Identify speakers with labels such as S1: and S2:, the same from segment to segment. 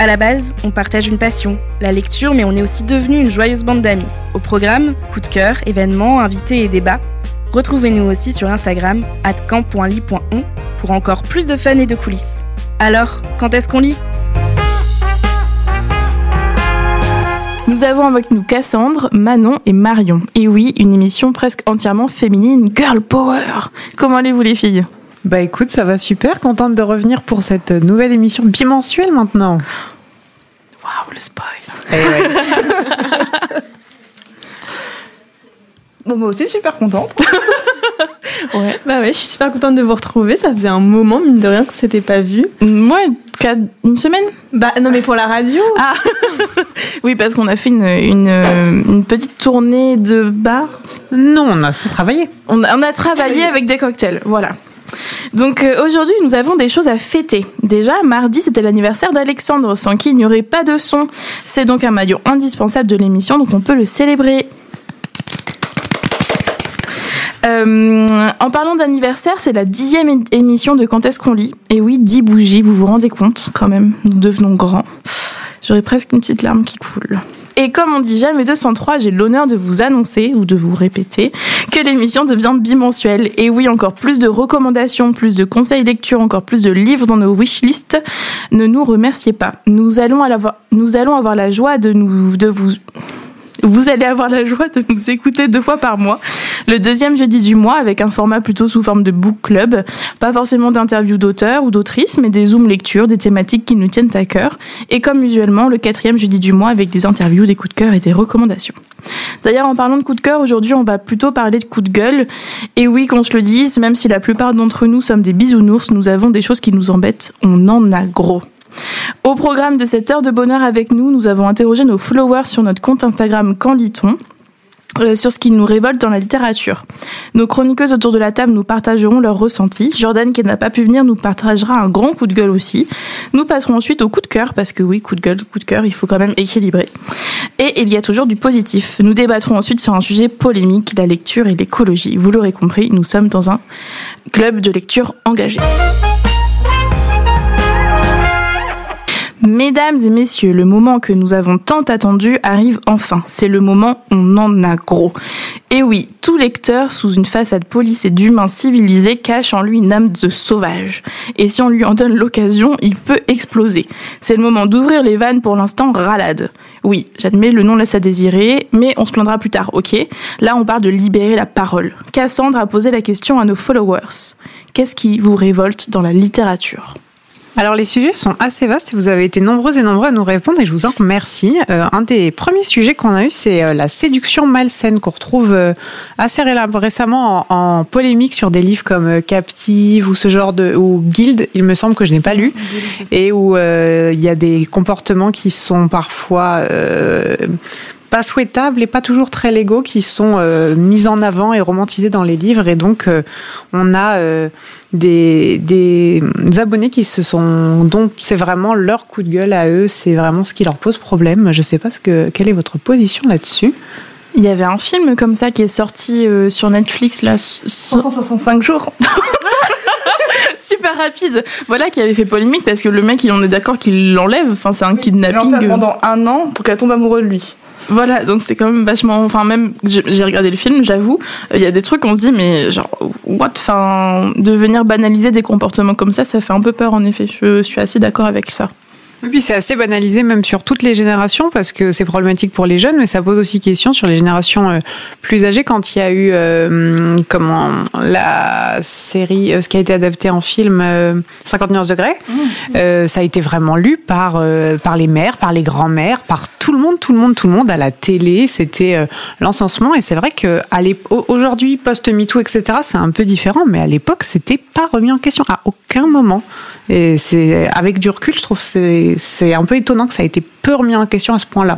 S1: À la base, on partage une passion, la lecture, mais on est aussi devenu une joyeuse bande d'amis. Au programme, coup de cœur, événements, invités et débats. Retrouvez-nous aussi sur Instagram, camp.ly.on, pour encore plus de fun et de coulisses. Alors, quand est-ce qu'on lit?
S2: Nous avons avec nous Cassandre, Manon et Marion. Et oui, une émission presque entièrement féminine, Girl Power. Comment allez-vous les filles?
S3: Bah écoute, ça va super, contente de revenir pour cette nouvelle émission bimensuelle maintenant.
S2: Waouh, le spoil.
S3: Eh ouais.
S4: Bon, moi aussi, super contente.
S2: Ouais.
S4: Bah ouais, je suis super contente de vous retrouver. Ça faisait un moment, mine de rien, qu'on s'était pas vu.
S2: Moi, quatre- une semaine
S4: Bah non, mais pour la radio.
S2: Ah Oui, parce qu'on a fait une, une, une petite tournée de bar.
S3: non, on a fait travailler.
S2: On a, on a travaillé avec des cocktails, voilà. Donc euh, aujourd'hui, nous avons des choses à fêter. Déjà, mardi, c'était l'anniversaire d'Alexandre, sans qui il n'y aurait pas de son. C'est donc un maillot indispensable de l'émission, donc on peut le célébrer. Euh, en parlant d'anniversaire, c'est la dixième émission de Quand est-ce qu'on lit? Et oui, dix bougies, vous vous rendez compte quand même, nous devenons grands. J'aurais presque une petite larme qui coule. Et comme on dit jamais 203, j'ai l'honneur de vous annoncer ou de vous répéter que l'émission devient bimensuelle. Et oui, encore plus de recommandations, plus de conseils lecture, encore plus de livres dans nos wishlists. Ne nous remerciez pas. Nous allons avoir, nous allons avoir la joie de nous, de vous, vous allez avoir la joie de nous écouter deux fois par mois, le deuxième jeudi du mois avec un format plutôt sous forme de book club, pas forcément d'interviews d'auteurs ou d'autrices, mais des zooms lectures, des thématiques qui nous tiennent à cœur, et comme usuellement le quatrième jeudi du mois avec des interviews, des coups de cœur et des recommandations. D'ailleurs, en parlant de coups de cœur, aujourd'hui, on va plutôt parler de coups de gueule. Et oui, qu'on se le dise, même si la plupart d'entre nous sommes des bisounours, nous avons des choses qui nous embêtent. On en a gros. Au programme de cette heure de bonheur avec nous, nous avons interrogé nos followers sur notre compte Instagram Quand lit-on euh, sur ce qui nous révolte dans la littérature. Nos chroniqueuses autour de la table nous partageront leurs ressentis. Jordan, qui n'a pas pu venir, nous partagera un grand coup de gueule aussi. Nous passerons ensuite au coup de cœur, parce que oui, coup de gueule, coup de cœur, il faut quand même équilibrer. Et il y a toujours du positif. Nous débattrons ensuite sur un sujet polémique, la lecture et l'écologie. Vous l'aurez compris, nous sommes dans un club de lecture engagé. Mesdames et messieurs, le moment que nous avons tant attendu arrive enfin. C'est le moment où on en a gros. Et oui, tout lecteur, sous une façade police et d'humain civilisé, cache en lui une âme de sauvage. Et si on lui en donne l'occasion, il peut exploser. C'est le moment d'ouvrir les vannes pour l'instant ralade. Oui, j'admets, le nom laisse à désirer, mais on se plaindra plus tard, ok? Là, on parle de libérer la parole. Cassandre a posé la question à nos followers. Qu'est-ce qui vous révolte dans la littérature?
S3: Alors les sujets sont assez vastes et vous avez été nombreux et nombreux à nous répondre et je vous en remercie. Euh, un des premiers sujets qu'on a eu, c'est euh, la séduction malsaine qu'on retrouve euh, assez ré- récemment en, en polémique sur des livres comme Captive ou ce genre de ou Guild. Il me semble que je n'ai pas lu et où euh, il y a des comportements qui sont parfois euh, pas souhaitables et pas toujours très légaux qui sont euh, mis en avant et romantisés dans les livres et donc euh, on a euh, des, des abonnés qui se sont dont c'est vraiment leur coup de gueule à eux c'est vraiment ce qui leur pose problème je sais pas ce que quelle est votre position là-dessus
S2: Il y avait un film comme ça qui est sorti sur Netflix là, 165 jours. Super rapide. Voilà qui avait fait polémique parce que le mec il en est d'accord qu'il l'enlève. Enfin c'est un kidnapping.
S4: en fait pendant un an pour qu'elle tombe amoureuse de lui.
S2: Voilà donc c'est quand même vachement. Enfin même j'ai regardé le film, j'avoue. euh, Il y a des trucs on se dit mais genre what. Enfin de venir banaliser des comportements comme ça, ça fait un peu peur en effet. Je suis assez d'accord avec ça.
S3: Et puis c'est assez banalisé même sur toutes les générations parce que c'est problématique pour les jeunes, mais ça pose aussi question sur les générations euh, plus âgées quand il y a eu euh, comment la série, euh, ce qui a été adapté en film euh, 50 nuances de Grey. Euh, ça a été vraiment lu par euh, par les mères, par les grands-mères, par tout le monde, tout le monde, tout le monde à la télé. C'était l'encensement et c'est vrai que aujourd'hui post MeToo etc. C'est un peu différent, mais à l'époque c'était pas remis en question à aucun moment. Et c'est avec du recul, je trouve c'est c'est un peu étonnant que ça a été peu remis en question à ce point-là.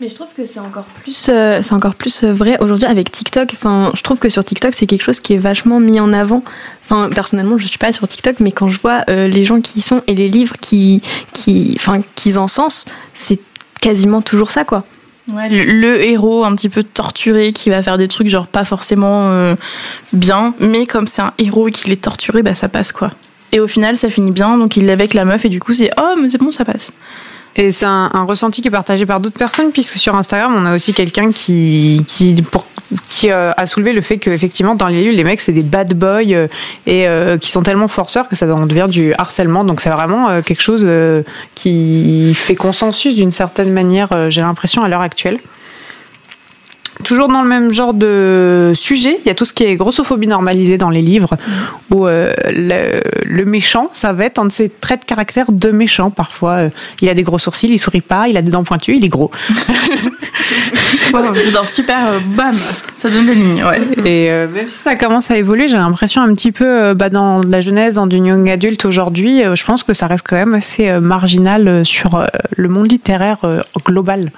S4: Mais je trouve que c'est encore plus, euh, c'est encore plus euh, vrai aujourd'hui avec TikTok. Enfin, je trouve que sur TikTok, c'est quelque chose qui est vachement mis en avant. Enfin, personnellement, je suis pas sur TikTok, mais quand je vois euh, les gens qui y sont et les livres qui, qui, enfin, qu'ils encensent, c'est quasiment toujours ça, quoi.
S2: Ouais, le, le héros un petit peu torturé qui va faire des trucs genre pas forcément euh, bien, mais comme c'est un héros et qu'il est torturé, bah ça passe quoi. Et au final, ça finit bien, donc il l'est avec la meuf et du coup c'est oh mais c'est bon, ça passe.
S3: Et c'est un, ressenti qui est partagé par d'autres personnes, puisque sur Instagram, on a aussi quelqu'un qui, qui, euh, a soulevé le fait qu'effectivement, dans les livres, les mecs, c'est des bad boys euh, et euh, qui sont tellement forceurs que ça en devient du harcèlement. Donc c'est vraiment quelque chose qui fait consensus d'une certaine manière, j'ai l'impression, à l'heure actuelle. Toujours dans le même genre de sujet, il y a tout ce qui est grossophobie normalisée dans les livres, où euh, le, le méchant, ça va être un de ses traits de caractère de méchant parfois. Euh, il a des gros sourcils, il sourit pas, il a des dents pointues, il est gros.
S2: Wow, j'adore super, euh, bam, ça donne la ligne, ouais.
S3: Et euh, même si ça commence à évoluer, j'ai l'impression un petit peu bah, dans la jeunesse, dans du young adulte aujourd'hui, je pense que ça reste quand même assez marginal sur le monde littéraire global.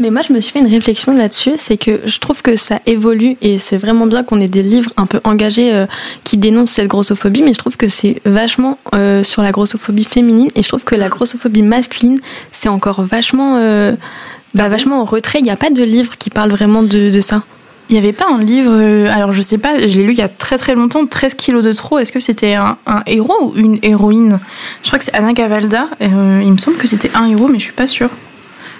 S4: Mais moi, je me suis fait une réflexion là-dessus, c'est que je trouve que ça évolue et c'est vraiment bien qu'on ait des livres un peu engagés euh, qui dénoncent cette grossophobie, mais je trouve que c'est vachement euh, sur la grossophobie féminine et je trouve que la grossophobie masculine, c'est encore vachement, euh, bah, vachement en retrait. Il n'y a pas de livre qui parle vraiment de, de ça.
S2: Il y avait pas un livre, alors je sais pas, je l'ai lu il y a très très longtemps, 13 kilos de trop. Est-ce que c'était un, un héros ou une héroïne? Je crois que c'est Anna Gavalda. il me semble que c'était un héros, mais je suis pas sûre.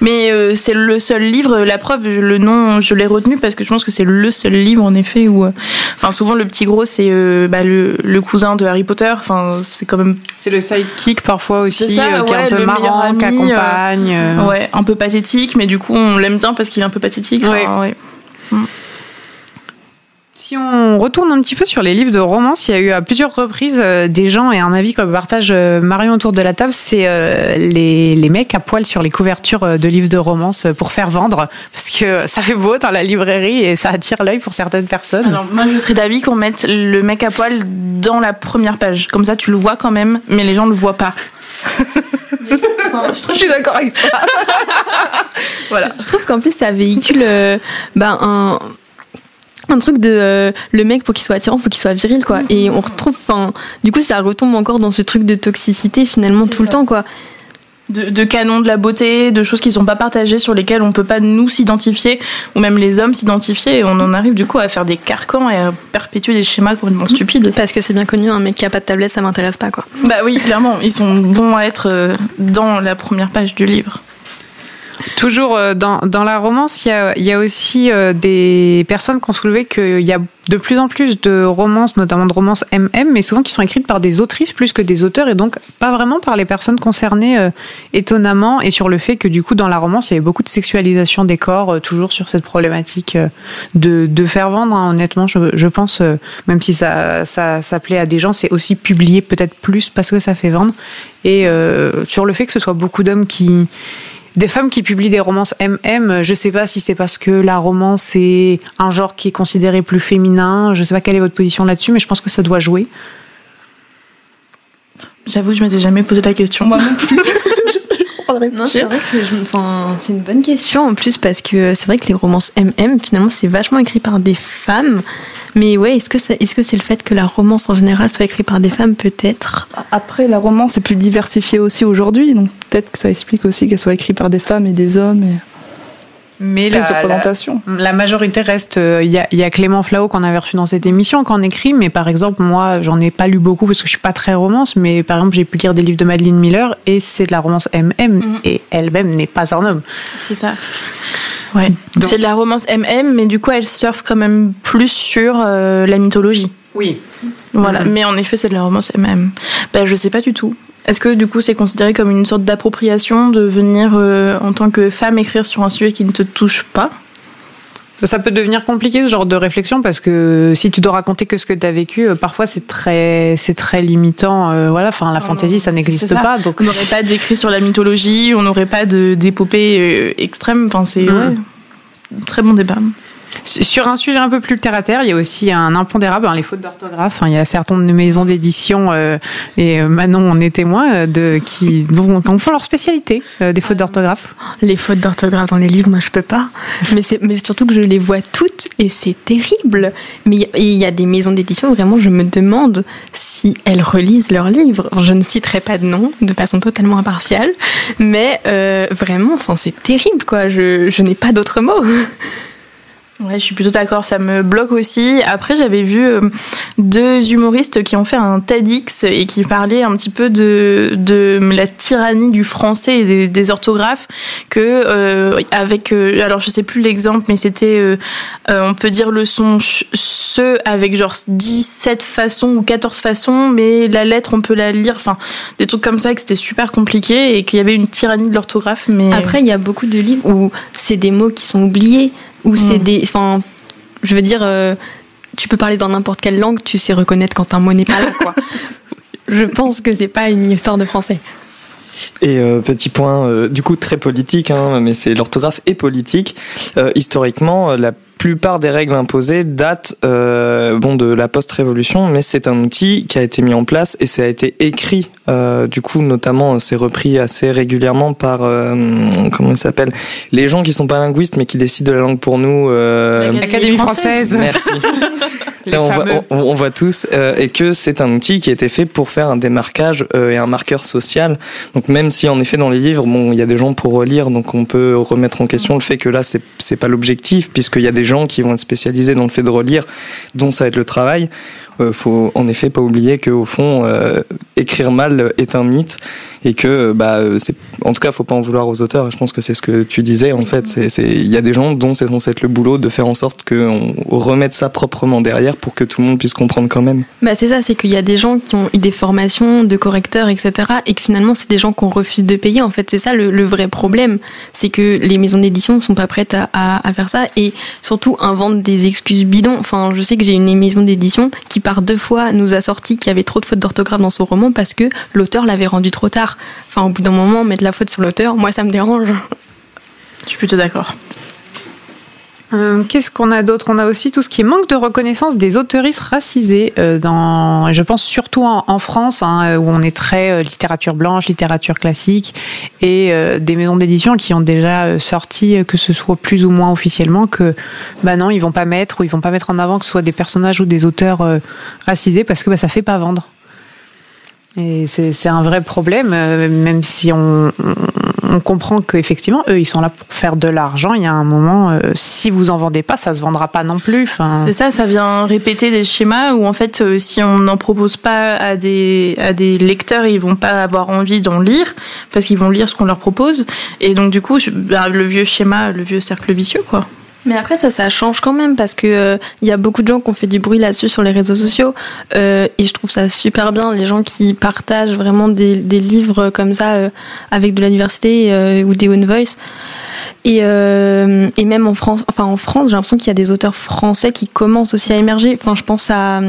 S2: Mais euh, c'est le seul livre, la preuve, je- le nom, je l'ai retenu parce que je pense que c'est le seul livre en effet où. euh, Enfin, souvent le petit gros, c'est euh, bah, le, le cousin de Harry Potter. Enfin, c'est quand même
S3: C'est le sidekick parfois aussi,
S2: ça,
S3: euh, qui est
S2: ouais,
S3: un peu marrant, qui accompagne. euh.
S2: ouais, un peu pathétique, mais du coup, on l'aime bien parce qu'il est un peu pathétique. Enfin, ouais.
S3: Si on retourne un petit peu sur les livres de romance, il y a eu à plusieurs reprises euh, des gens et un avis que partage euh, Marion autour de la table, c'est euh, les, les mecs à poil sur les couvertures euh, de livres de romance euh, pour faire vendre, parce que ça fait beau dans la librairie et ça attire l'œil pour certaines personnes.
S2: Alors, moi, je serais d'avis qu'on mette le mec à poil dans la première page. Comme ça, tu le vois quand même, mais les gens le voient pas.
S4: je suis d'accord avec toi.
S2: Voilà.
S4: Je trouve qu'en plus ça véhicule euh, ben, un un truc de euh, le mec pour qu'il soit attirant faut qu'il soit viril quoi. Et on retrouve enfin du coup ça retombe encore dans ce truc de toxicité finalement tout le temps quoi.
S2: De, de canons de la beauté, de choses qui sont pas partagées, sur lesquelles on peut pas nous s'identifier, ou même les hommes s'identifier, et on en arrive du coup à faire des carcans et à perpétuer des schémas complètement stupides.
S4: parce que c'est bien connu un mec qui a pas de tablette ça m'intéresse pas quoi.
S2: Bah oui, clairement, ils sont bons à être euh, dans la première page du livre.
S3: Toujours euh, dans, dans la romance, il y a, y a aussi euh, des personnes qui ont soulevé qu'il y a de plus en plus de romances, notamment de romances MM, mais souvent qui sont écrites par des autrices plus que des auteurs, et donc pas vraiment par les personnes concernées, euh, étonnamment, et sur le fait que du coup, dans la romance, il y avait beaucoup de sexualisation des corps, euh, toujours sur cette problématique euh, de, de faire vendre, hein, honnêtement, je, je pense, euh, même si ça, ça, ça plaît à des gens, c'est aussi publié peut-être plus parce que ça fait vendre, et sur le fait que ce soit beaucoup d'hommes qui des femmes qui publient des romances MM, je sais pas si c'est parce que la romance est un genre qui est considéré plus féminin, je sais pas quelle est votre position là-dessus, mais je pense que ça doit jouer.
S2: J'avoue, je m'étais jamais posé la question. Moi non plus.
S4: non c'est vrai que je, enfin c'est une bonne question en plus parce que c'est vrai que les romances MM finalement c'est vachement écrit par des femmes mais ouais est-ce que c'est le fait que la romance en général soit écrite par des femmes peut-être?
S5: Après, la romance est plus diversifiée aussi aujourd'hui, donc peut-être que ça explique aussi qu'elle soit écrite par des femmes et des hommes
S3: Mais
S5: plus
S3: la,
S5: de représentation.
S3: la- la majorité reste. euh, Il y, a, il y a Clément Flao qu'on avait reçu dans cette émission qu'on écrit, mais par exemple moi j'en ai pas lu beaucoup parce que je suis pas très romance, mais par exemple j'ai pu lire des livres de Madeleine Miller et c'est de la romance MM et elle-même n'est pas un homme.
S2: C'est ça. Ouais. C'est de la romance MM, mais du coup, elle surfe quand même plus sur euh, la mythologie.
S3: Oui.
S2: Voilà.
S3: Mhm.
S2: Mais en effet, c'est de la romance MM. Ben, je sais pas du tout. Est-ce que du coup, c'est considéré comme une sorte d'appropriation de venir euh, en tant que femme écrire sur un sujet qui ne te touche pas?
S3: Ça peut devenir compliqué ce genre de réflexion parce que si tu dois raconter que ce que tu as vécu, euh, parfois c'est très c'est très limitant. euh, voilà, enfin la
S2: Oh
S3: fantaisie
S2: non,
S3: ça n'existe pas. Donc
S2: On n'aurait pas d'écrit sur la mythologie, on n'aurait pas de d'épopée euh, extrême. Enfin, c'est ouais, très bon débat.
S3: Sur un sujet un peu plus terre à terre, il y a aussi un impondérable, hein, les fautes d'orthographe. Hein. il y a certaines maisons d'édition euh, et euh, Manon on est témoin euh, qui dont, qui font leur spécialité des fautes d'orthographe.
S4: Les fautes d'orthographe dans les livres, moi je peux pas. Mais c'est mais surtout que je les vois toutes et c'est terrible. Mais il y a des maisons d'édition vraiment je me demande si elles relisent leurs livres. Je ne citerai pas de nom de façon totalement impartiale, mais vraiment, c'est terrible quoi. Je je n'ai pas d'autres mots.
S2: Ouais, je suis plutôt d'accord, ça me bloque aussi. Après, j'avais vu euh, deux humoristes qui ont fait un TEDx et qui parlaient un petit peu de, de la tyrannie du français et des, orthographes que euh, avec euh, alors je sais plus l'exemple mais c'était on peut dire le son ce avec genre 17 façons ou 14 façons mais la lettre on peut la lire enfin des trucs comme ça que c'était super compliqué et qu'il y avait une tyrannie de l'orthographe mais
S4: Après, il y a beaucoup de livres où c'est des mots qui sont oubliés ou c'est mm. des. Enfin, je veux dire, euh, tu peux parler dans n'importe quelle langue, tu sais reconnaître quand un mot n'est pas là, quoi. je pense que c'est pas une histoire de français.
S6: Et euh, petit point, euh, du coup très politique, hein, mais c'est l'orthographe et politique. historiquement, la plupart des règles imposées datent euh, bon de la post-révolution, mais c'est un outil qui a été mis en place et ça a été écrit. Euh, du coup, notamment, c'est repris assez régulièrement par euh, comment ça s'appelle les gens qui sont pas linguistes mais qui décident de la langue pour nous.
S3: Euh, L'Académie française.
S6: Merci. on, voit, on, voit, tous et que c'est un outil qui a été fait pour faire un démarquage et un marqueur social. Donc même si en effet dans les livres, bon, il y a des gens pour relire, donc on peut remettre en question le fait que là c'est c'est pas l'objectif puisqu'il y a des gens qui vont être spécialisés dans le fait de relire, dont ça va être le travail. Euh, faut en effet pas oublier qu'au fond, euh, écrire mal est un mythe et que bah c'est en tout cas faut pas en vouloir aux auteurs. Je pense que c'est ce que tu disais en fait. Il y a des gens dont c'est censé être le boulot de faire en sorte qu'on remette ça proprement derrière pour que tout le monde puisse comprendre quand même.
S4: Bah c'est ça, c'est qu'il y a des gens qui ont eu des formations de correcteurs etc et que finalement c'est des gens qu'on refuse de payer. En fait c'est ça le, vrai problème, c'est que les maisons d'édition sont pas prêtes à, faire ça et surtout inventent des excuses bidons. Enfin je sais que j'ai une maison d'édition qui par deux fois nous a sorti qu'il y avait trop de fautes d'orthographe dans son roman parce que l'auteur l'avait rendu trop tard. Enfin, au bout d'un moment, mettre la faute sur l'auteur, moi, ça me dérange.
S2: Je suis plutôt d'accord.
S3: Euh, qu'est-ce qu'on a d'autre? On a aussi tout ce qui manque de reconnaissance des autoristes racisées. Euh, dans, je pense surtout en, France, hein, où on est très euh, littérature blanche, littérature classique, et des maisons d'édition qui ont déjà sorti, que ce soit plus ou moins officiellement, que bah non, ils vont pas mettre ou ils vont pas mettre en avant que ce soit des personnages ou des auteurs racisés parce que bah, ça fait pas vendre. Et c'est un vrai problème, euh, même si on, on comprend qu'effectivement, eux, ils sont là pour faire de l'argent. Il y a un moment, euh, si vous en vendez pas, ça se vendra pas non plus. Enfin...
S2: C'est ça, ça vient répéter des schémas où en fait, euh, si on n'en propose pas à des à des lecteurs, ils vont pas avoir envie d'en lire parce qu'ils vont lire ce qu'on leur propose. Et donc du coup, bah, le vieux schéma, le vieux cercle vicieux, quoi.
S4: Mais après ça, ça change quand même parce que il euh, y a beaucoup de gens qui ont fait du bruit là-dessus sur les réseaux sociaux. Euh, et je trouve ça super bien les gens qui partagent vraiment des, livres comme ça euh, avec de la diversité euh, ou des One Voice. Et, et même en France, enfin en France, j'ai l'impression qu'il y a des auteurs français qui commencent aussi à émerger. Enfin, je pense à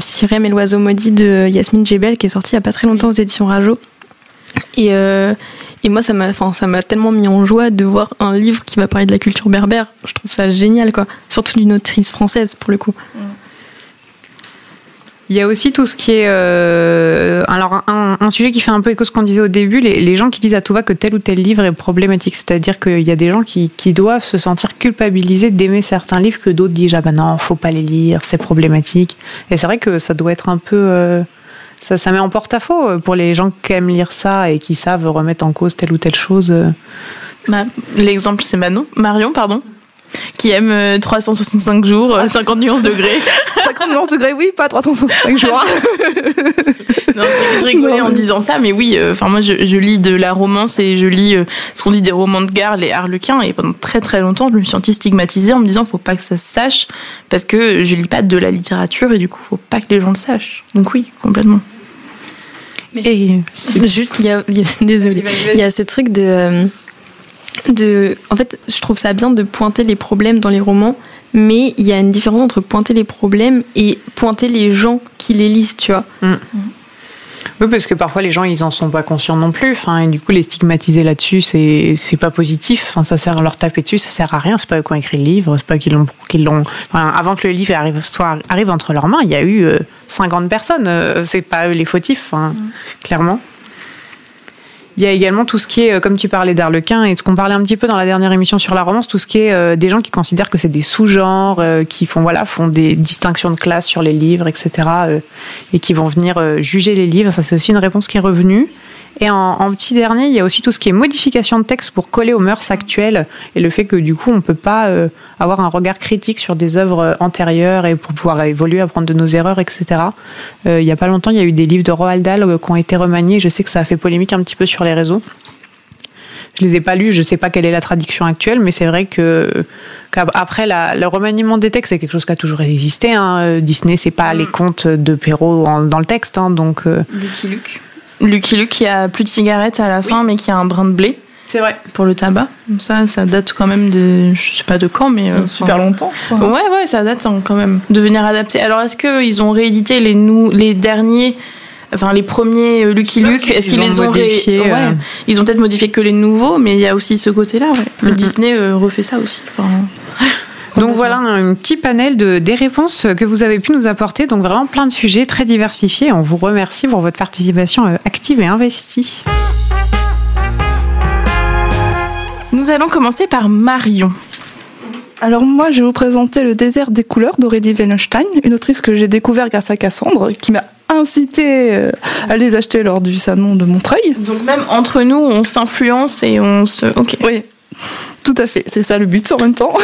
S4: Sirem et l'oiseau maudit de Yasmine Jebel qui est sorti il y a pas très longtemps aux éditions Rajo. Et et moi, ça m'a, enfin, ça m'a tellement mis en joie de voir un livre qui va parler de la culture berbère. Je trouve ça génial, quoi. Surtout d'une autrice française, pour le coup.
S3: Il y a aussi tout ce qui est euh, alors un, sujet qui fait un peu écho à ce qu'on disait au début, les, les, gens qui disent à tout va que tel ou tel livre est problématique, c'est-à-dire qu'il y a des gens qui, qui doivent se sentir culpabilisés d'aimer certains livres que d'autres disent ah ben non faut pas les lire, c'est problématique. Et c'est vrai que ça doit être un peu euh, ça, ça met en porte-à-faux euh, pour les gens qui aiment lire ça et qui savent remettre en cause telle ou telle chose. Euh.
S2: L'exemple, c'est Manon. Marion, pardon qui aime 365 euh, jours, 50 nuances degrés.
S5: 50 nuances degrés, oui, pas 365 jours.
S2: non, je rigolais en disant ça, mais oui, enfin moi je, je, lis de la romance et je lis ce qu'on dit des romans de gare, les harlequins, et pendant très très longtemps je me suis sentie stigmatisée en me disant faut pas que ça se sache parce que je lis pas de la littérature et du coup faut pas que les gens le sachent. Donc oui, complètement.
S4: Et juste, il y a, désolé, il y a ce truc de, euh, de, en fait, je trouve ça bien de pointer les problèmes dans les romans, mais il y a une différence entre pointer les problèmes et pointer les gens qui les lisent, tu vois. Mm.
S3: Oui, parce que parfois les gens ils en sont pas conscients non plus. Enfin, et du coup les stigmatiser là-dessus c'est c'est pas positif. Enfin, ça sert à leur taper dessus, ça sert à rien. C'est pas eux qui ont écrit le livre, c'est pas qu'ils l'ont qu'ils l'ont. Enfin, avant que le livre arrive soit arrive entre leurs mains, il y a eu 50 personnes. c'est pas eux les fautifs, mm. clairement. Il y a également tout ce qui est, euh, comme tu parlais d'Arlequin, et ce qu'on parlait un petit peu dans la dernière émission sur la romance, tout ce qui est euh, des gens qui considèrent que c'est des sous-genres, euh, qui font voilà font des distinctions de classe sur les livres, etc., et qui vont venir juger les livres. Ça, c'est aussi une réponse qui est revenue. Et en, petit dernier, il y a aussi tout ce qui est modification de texte pour coller aux mœurs actuelles et le fait que du coup, on peut pas euh, avoir un regard critique sur des œuvres antérieures et pour pouvoir évoluer, apprendre de nos erreurs, etc. Euh, il y a pas longtemps, il y a eu des livres de Roald Dahl euh, qui ont été remaniés. Je sais que ça a fait polémique un petit peu sur les réseaux. Je les ai pas lus, je sais pas quelle est la traduction actuelle, mais c'est vrai que qu'après le remaniement des textes, c'est quelque chose qui a toujours existé. Hein. Disney, c'est pas mm. les contes de Perrault dans le texte, hein, donc.
S2: Lucky Luke. Lucky Luke qui a plus de cigarettes à la fin, mais qui a un brin de blé.
S3: C'est vrai.
S2: Pour le tabac. Ça, ça date quand même de, je sais pas de quand, mais
S5: euh, super longtemps. Je crois.
S2: Ouais, ouais, ça date hein, quand même de venir adapter. Alors, est-ce que ils ont réédité les nous, les derniers, enfin les premiers euh, Lucky Luke Est-ce qu'ils les ont modifiés ouais. Euh. Ils ont peut-être modifié que les nouveaux, mais il y a aussi ce côté-là. Ouais. Le Disney refait ça aussi. Enfin,
S3: donc voilà un petit panel de, des réponses que vous avez pu nous apporter. Donc vraiment plein de sujets très diversifiés. On vous remercie pour votre participation euh, active et investie.
S2: Nous allons commencer par Marion.
S5: Alors moi, je vais vous présenter Le désert des couleurs d'Aurélie Wellenstein, une autrice que j'ai découvert grâce à Cassandre, qui m'a incité euh, à les acheter lors du salon de Montreuil.
S2: Donc même entre nous, on s'influence et on se...
S5: Ok. Oui, tout à fait, c'est ça le but en même temps.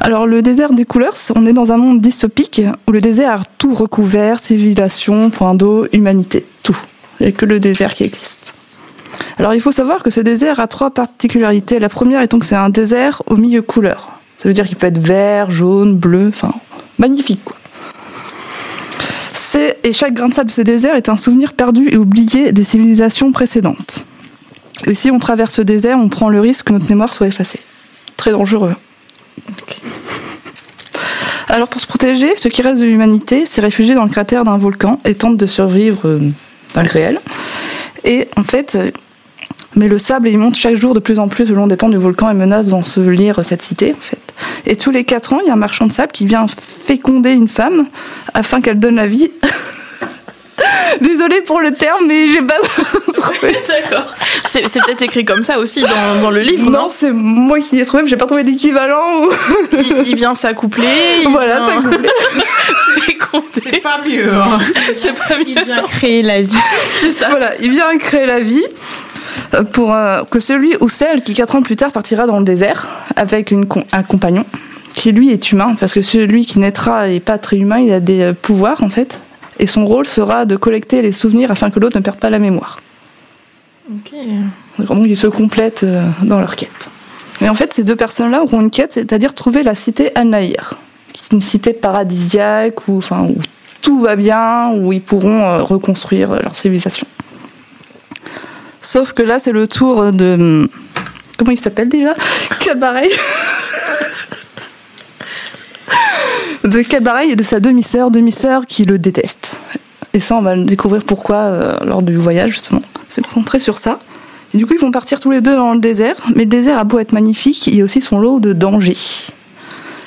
S5: Alors le désert des couleurs, on est dans un monde dystopique où le désert a tout recouvert, civilisation, point d'eau, humanité, tout. Il n'y a que le désert qui existe. Alors il faut savoir que ce désert a trois particularités. La première étant que c'est un désert au milieu couleur. Ça veut dire qu'il peut être vert, jaune, bleu, enfin magnifique quoi. Et chaque grain de sable de ce désert est un souvenir perdu et oublié des civilisations précédentes. Et si on traverse ce désert, on prend le risque que notre mémoire soit effacée. Très dangereux. Alors pour se protéger, ce qui reste de l'humanité s'est réfugié dans le cratère d'un volcan et tente de survivre euh, malgré elle. Et en fait, euh, mais le sable il monte chaque jour de plus en plus le long des pans du volcan et menace d'ensevelir cette cité en fait. Et tous les quatre ans, il y a un marchand de sable qui vient féconder une femme afin qu'elle donne la vie Désolée pour le terme, mais j'ai pas
S2: trouvé. D'accord. C'est, peut-être écrit comme ça aussi dans, dans le livre, non,
S5: non? c'est moi qui l'ai trouvé, mais j'ai pas trouvé d'équivalent.
S2: il, vient s'accoupler.
S5: Voilà, s'accoupler.
S3: C'est pas mieux. Hein.
S2: C'est pas mieux. Il vient créer la vie.
S5: C'est ça. Voilà, il vient créer la vie euh, pour euh, que celui ou celle qui quatre ans plus tard partira dans le désert avec une, un compagnon qui lui est humain parce que celui qui naîtra est pas très humain, il a des euh, pouvoirs en fait et son rôle sera de collecter les souvenirs afin que l'autre ne perde pas la mémoire.
S2: Ok.
S5: Donc ils se complètent euh, dans leur quête. Et en fait, ces deux personnes-là auront une quête, c'est-à-dire trouver la cité Al-Nahir, une cité paradisiaque où, enfin, où tout va bien, où ils pourront euh, reconstruire leur civilisation. Sauf que là, c'est le tour de. Comment il s'appelle déjà? Cabaret de Cabaret et de sa demi-sœur, demi-sœur qui le déteste. Et ça, on va découvrir pourquoi euh, lors du voyage, justement. C'est concentré sur ça. Et du coup, ils vont partir tous les deux dans le désert. Mais le désert a beau être magnifique, il y a aussi son lot de dangers.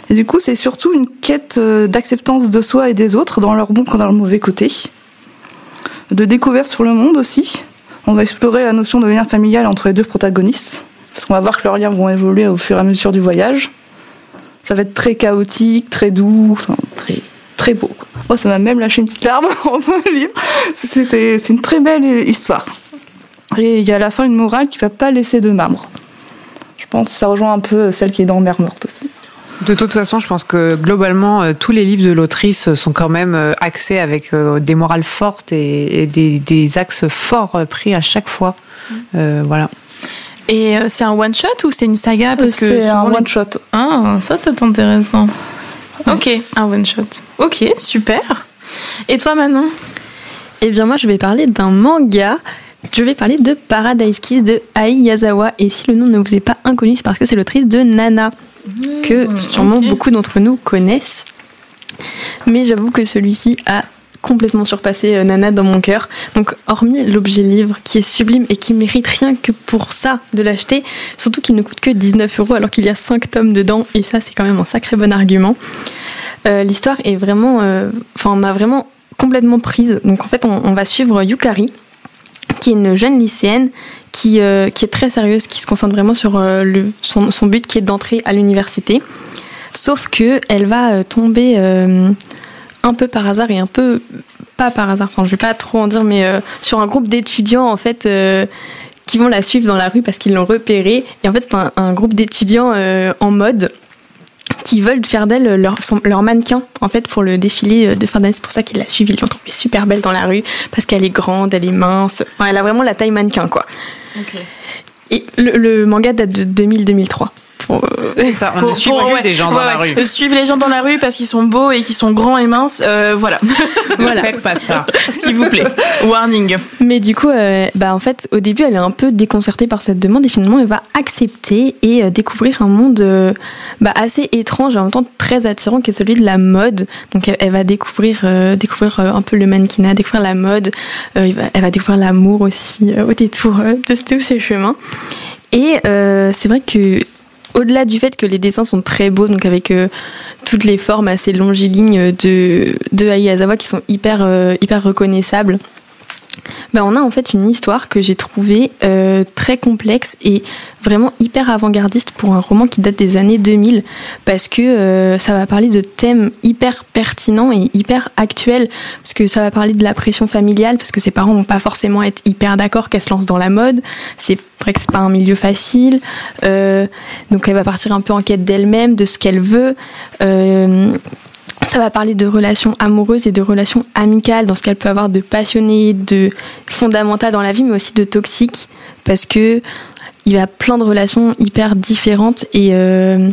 S5: Et du coup, c'est surtout une quête euh, d'acceptance de soi et des autres, dans leur bon comme dans leur mauvais côté. De découverte sur le monde aussi. On va explorer la notion de lien familial entre les deux protagonistes. Parce qu'on va voir que leurs liens vont évoluer au fur et à mesure du voyage ça va être très chaotique, très doux, enfin, très, très beau. Moi, ça m'a même lâché une petite larme en le livre. C'était, c'est une très belle histoire. Et il y a à la fin une morale qui va pas laisser de marbre. Je pense que ça rejoint un peu celle qui est dans Mère morte aussi.
S3: De toute façon, je pense que globalement, euh, tous les livres de l'autrice sont quand même euh, axés avec euh, des morales fortes et, des, des, axes forts pris à chaque fois. Mm. voilà.
S2: Et euh, c'est un one shot ou c'est une saga?
S5: Parce que c'est un one shot.
S2: Ah, ça c'est intéressant. Ok, un one shot. Ok, super. Et toi Manon?
S4: Eh bien moi je vais parler d'un manga. Je vais parler de Paradise Kiss de Ai Yazawa. Et si le nom ne vous est pas inconnu, c'est parce que c'est l'autrice de Nana, que mmh, sûrement beaucoup d'entre nous connaissent. Mais j'avoue que celui-ci a complètement surpassé Nana dans mon cœur. Donc hormis l'objet livre qui est sublime et qui mérite rien que pour ça de l'acheter, surtout qu'il ne coûte que 19 euros alors qu'il y a 5 tomes dedans et ça c'est quand même un sacré bon argument. L'histoire est vraiment, enfin m'a vraiment complètement prise. Donc en fait on, va suivre Yukari qui est une jeune lycéenne qui, euh, qui est très sérieuse, qui se concentre vraiment sur euh, son, son, but qui est d'entrer à l'université. Sauf que elle va euh, tomber un peu par hasard et un peu pas par hasard, enfin je vais pas trop en dire, mais sur un groupe d'étudiants en fait qui vont la suivre dans la rue parce qu'ils l'ont repérée. Et en fait c'est un, un, groupe d'étudiants en mode qui veulent faire d'elle leur, leur, mannequin en fait pour le défilé de fin d'année. C'est pour ça qu'ils la suivent. Ils l'ont trouvée super belle dans la rue parce qu'elle est grande, elle est mince. Enfin, elle a vraiment la taille mannequin quoi. Okay. Et le, le, manga date de 2000-2003.
S3: C'est ça, on pour, suit ouais, des gens dans ouais, la rue.
S2: Suivre les gens dans la rue parce qu'ils sont beaux et qu'ils sont grands et minces, euh, voilà.
S3: voilà. Ne faites pas ça.
S2: S'il vous plaît. Warning.
S4: Mais du coup, euh, bah en fait, au début, elle est un peu déconcertée par cette demande et finalement, elle va accepter et euh, découvrir un monde euh, bah, assez étrange et en même temps très attirant qui est celui de la mode. Donc, elle, elle va découvrir, euh, découvrir un peu le mannequinat, découvrir la mode. elle va découvrir l'amour aussi au détour de tous ces chemins. Et c'est vrai que au-delà du fait que les dessins sont très beaux, donc avec euh, toutes les formes assez longilignes de, de Ayazawa qui sont hyper, euh, hyper reconnaissables, ben on a en fait une histoire que j'ai trouvée euh, très complexe et vraiment hyper avant-gardiste pour un roman qui date des années 2000 parce que euh, ça va parler de thèmes hyper pertinents et hyper actuels. Parce que ça va parler de la pression familiale parce que ses parents vont pas forcément être hyper d'accord qu'elle se lance dans la mode. C'est vrai que c'est pas un milieu facile. Euh, donc elle va partir un peu en quête d'elle-même de ce qu'elle veut ça va parler de relations amoureuses et de relations amicales, dans ce qu'elle peut avoir de passionné, de fondamental dans la vie, mais aussi de toxique, parce que il y a plein de relations hyper différentes et euh,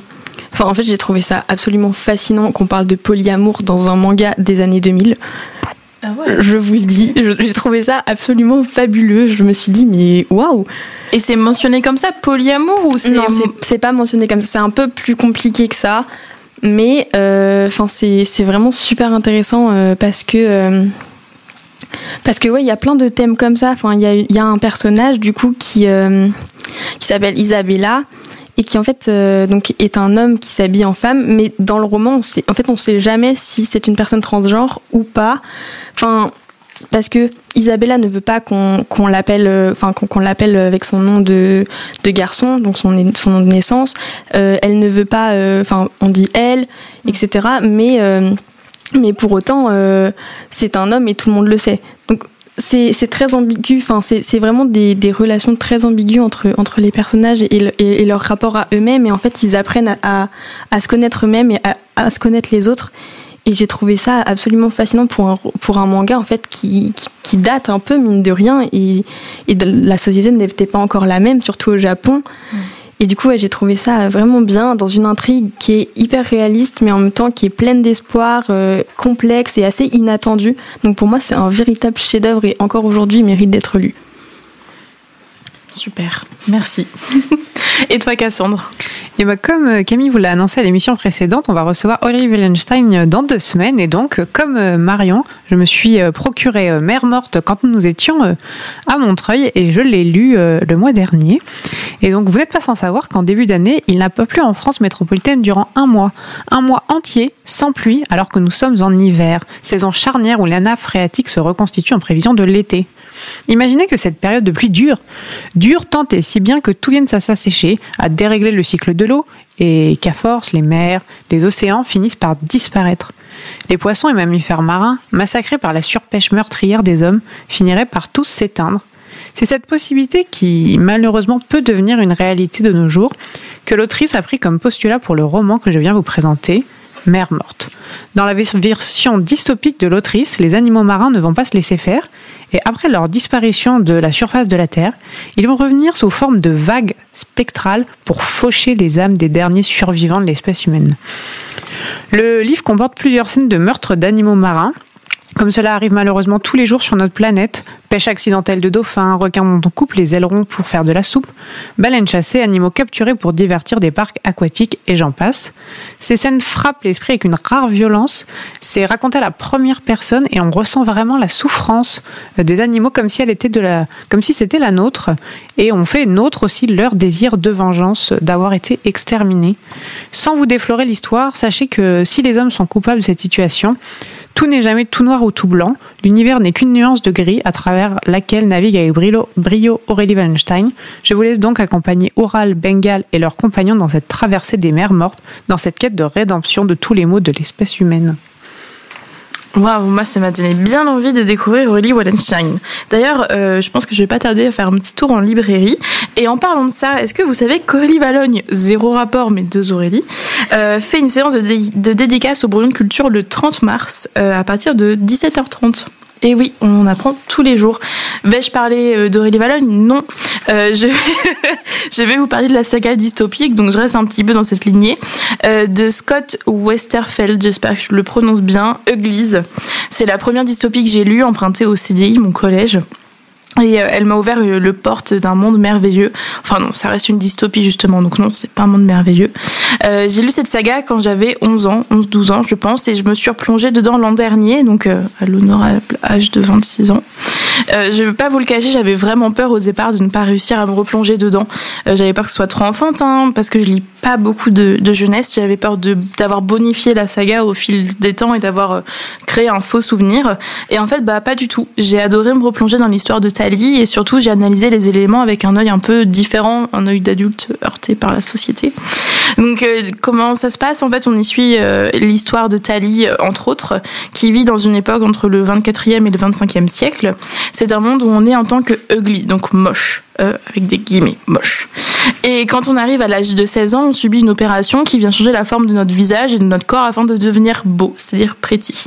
S4: enfin en fait j'ai trouvé ça absolument fascinant qu'on parle de polyamour dans un manga des années 2000. Ah ouais. Je vous le dis, j'ai trouvé ça absolument fabuleux. Je me suis dit mais waouh.
S2: Et c'est mentionné comme ça polyamour ou c'est
S4: Non, c'est pas mentionné comme ça. C'est un peu plus compliqué que ça mais euh, enfin c'est c'est vraiment super intéressant euh, parce que euh, parce que ouais il y a plein de thèmes comme ça. Enfin il y a y a un personnage du coup qui qui s'appelle Isabella et qui en fait donc est un homme qui s'habille en femme. Mais dans le roman on sait, en fait on sait jamais si c'est une personne transgenre ou pas. Enfin parce que Isabella ne veut pas qu'on qu'on l'appelle, euh, enfin qu'on l'appelle avec son nom de, de garçon, donc son, son nom de naissance. Euh, elle ne veut pas, euh, enfin on dit elle, etc. Mais mais pour autant, c'est un homme et tout le monde le sait. Donc c'est très ambigu, enfin c'est vraiment des, des relations très ambiguës entre, entre les personnages et, et, et leur rapport à eux-mêmes. Et en fait, ils apprennent à, à, se connaître eux-mêmes et à, à, se connaître les autres. Et j'ai trouvé ça absolument fascinant pour un, pour un manga en fait qui, qui, qui date un peu mine de rien et, et de, la société n'était pas encore la même, surtout au Japon. Et du coup, ouais, j'ai trouvé ça vraiment bien dans une intrigue qui est hyper réaliste, mais en même temps qui est pleine d'espoir, euh, complexe et assez inattendue. Donc pour moi, c'est un véritable chef-d'œuvre et encore aujourd'hui, il mérite d'être lu.
S2: Super, merci. Et toi, Cassandre
S3: Et bah, comme euh, Camille vous l'a annoncé à l'émission précédente, on va recevoir Olivier Willenstein dans deux semaines. Et donc, comme euh, Marion, je me suis euh, procuré Mère morte quand nous étions à Montreuil et je l'ai lu le mois dernier. Et donc, vous n'êtes pas sans savoir qu'en début d'année, il n'a pas plu en France métropolitaine durant un mois. Un mois entier, sans pluie, alors que nous sommes en hiver, saison charnière où la nappe phréatique se reconstitue en prévision de l'été. Imaginez que cette période de pluie dure, dure tant et si bien que tout vienne s'assécher, à dérégler le cycle de l'eau, et qu'à force, les mers, les océans finissent par disparaître. Les poissons et mammifères marins, massacrés par la surpêche meurtrière des hommes, finiraient par tous s'éteindre. C'est cette possibilité qui, malheureusement, peut devenir une réalité de nos jours, que l'autrice a pris comme postulat pour le roman que je viens vous présenter, Mère morte. Dans la version dystopique de l'autrice, les animaux marins ne vont pas se laisser faire, et après leur disparition de la surface de la Terre, ils vont revenir sous forme de vagues spectrales pour faucher les âmes des derniers survivants de l'espèce humaine. Le livre comporte plusieurs scènes de meurtres d'animaux marins, comme cela arrive malheureusement tous les jours sur notre planète, Pêche accidentelle de dauphins, requins dont on coupe les ailerons pour faire de la soupe, baleines chassées, animaux capturés pour divertir des parcs aquatiques et j'en passe. Ces scènes frappent l'esprit avec une rare violence. C'est raconté à la première personne et on ressent vraiment la souffrance des animaux comme si elle était de la, comme si c'était la nôtre et on fait nôtre aussi leur désir de vengeance d'avoir été exterminés. Sans vous déflorer l'histoire, sachez que si les hommes sont coupables de cette situation, tout n'est jamais tout noir ou tout blanc. L'univers n'est qu'une nuance de gris à travers laquelle navigue avec brio, Aurélie Wallenstein. Je vous laisse donc accompagner Oral, Bengal et leurs compagnons dans cette traversée des mers mortes, dans cette quête de rédemption de tous les maux de l'espèce humaine.
S2: Waouh, moi ça m'a donné bien envie de découvrir Aurélie Wallenstein. D'ailleurs, euh, je pense que je vais pas tarder à faire un petit tour en librairie. Et en parlant de ça, est-ce que vous savez qu'Aurélie Valogne, zéro rapport mais deux Aurélie, euh, fait une séance de, de dédicace au Brouillon de Culture le 30 mars euh, à partir de 17h30 et oui, on en apprend tous les jours. Vais-je parler euh, d'Aurélie Valogne? Non. Euh, je, je vais vous parler de la saga dystopique, donc je reste un petit peu dans cette lignée, euh, de Scott Westerfeld, j'espère que je le prononce bien, Uglies. C'est la première dystopie que j'ai lue, empruntée au CDI, mon collège. Et euh, elle m'a ouvert euh, le porte d'un monde merveilleux. Enfin non, ça reste une dystopie justement, donc non, c'est pas un monde merveilleux. Euh, j'ai lu cette saga quand j'avais 11 ans, 11-12 ans je pense, et je me suis replongée dedans l'an dernier, donc à l'honorable âge de 26 ans. Euh, je vais pas vous le cacher, j'avais vraiment peur au départ de ne pas réussir à me replonger dedans. Euh, j'avais peur que ce soit trop enfantin, parce que je lis pas beaucoup de, jeunesse. J'avais peur d'avoir bonifié la saga au fil des temps et d'avoir euh, créé un faux souvenir. Et en fait, bah pas du tout. J'ai adoré me replonger dans l'histoire de Tali et surtout j'ai analysé les éléments avec un œil un peu différent, un œil d'adulte heurté par la société. Donc euh, comment ça se passe? En fait, on y suit euh, l'histoire de Tali, euh, entre autres, qui vit dans une époque entre le 24e et le 25e siècle. C'est un monde où on est en tant que ugly, donc moche, avec des guillemets, moche. Et quand on arrive à l'âge de 16 ans, on subit une opération qui vient changer la forme de notre visage et de notre corps afin de devenir beau, c'est-à-dire pretty.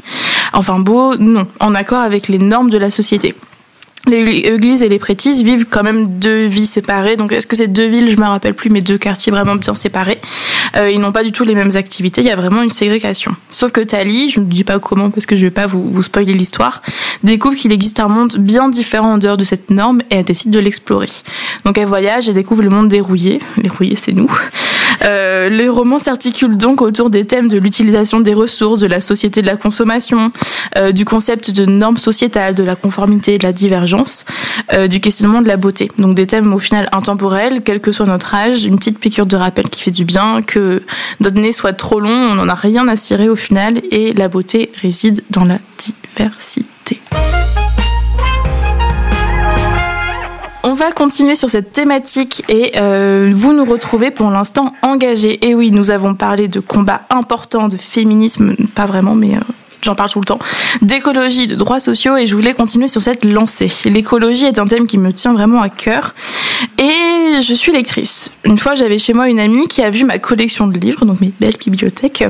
S2: Enfin beau, non, en accord avec les normes de la société. Les Eglises et les Prétis vivent quand même deux vies séparées. Donc, est-ce que c'est deux villes Je me rappelle plus, mais deux quartiers vraiment bien séparés. Euh, ils n'ont pas du tout les mêmes activités. Il y a vraiment une ségrégation. Sauf que Tali, je ne dis pas comment parce que je vais pas vous, vous spoiler l'histoire, découvre qu'il existe un monde bien différent en dehors de cette norme et elle décide de l'explorer. Donc, elle voyage et découvre le monde des rouillés. Les rouillés, c'est nous. Euh, le roman s'articule donc autour des thèmes de l'utilisation des ressources, de la société de la consommation, euh, du concept de normes sociétales, de la conformité et de la divergence, euh, du questionnement de la beauté. Donc des thèmes au final intemporels, quel que soit notre âge, une petite piqûre de rappel qui fait du bien, que notre nez soit trop long, on n'en a rien à cirer au final, et la beauté réside dans la diversité. On va continuer sur cette thématique et euh, vous nous retrouvez pour l'instant engagés. Et oui, nous avons parlé de combats importants, de féminisme, pas vraiment, mais euh, j'en parle tout le temps, d'écologie, de droits sociaux et je voulais continuer sur cette lancée. L'écologie est un thème qui me tient vraiment à cœur et je suis lectrice. Une fois, j'avais chez moi une amie qui a vu ma collection de livres, donc mes belles bibliothèques,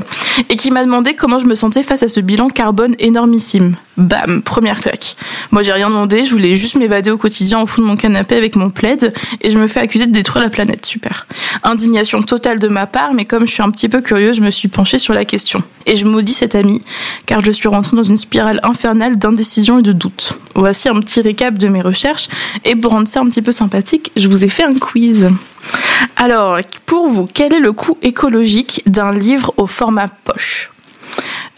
S2: et qui m'a demandé comment je me sentais face à ce bilan carbone énormissime. Bam, première claque. Moi, j'ai rien demandé, je voulais juste m'évader au quotidien au fond de mon canapé avec mon plaid et je me fais accuser de détruire la planète. Super. Indignation totale de ma part, mais comme je suis un petit peu curieuse, je me suis penchée sur la question. Et je maudis cette amie, car je suis rentrée dans une spirale infernale d'indécision et de doute. Voici un petit récap de mes recherches, et pour rendre ça un petit peu sympathique, je vous ai fait un quiz. Alors, pour vous, quel est le coût écologique d'un livre au format poche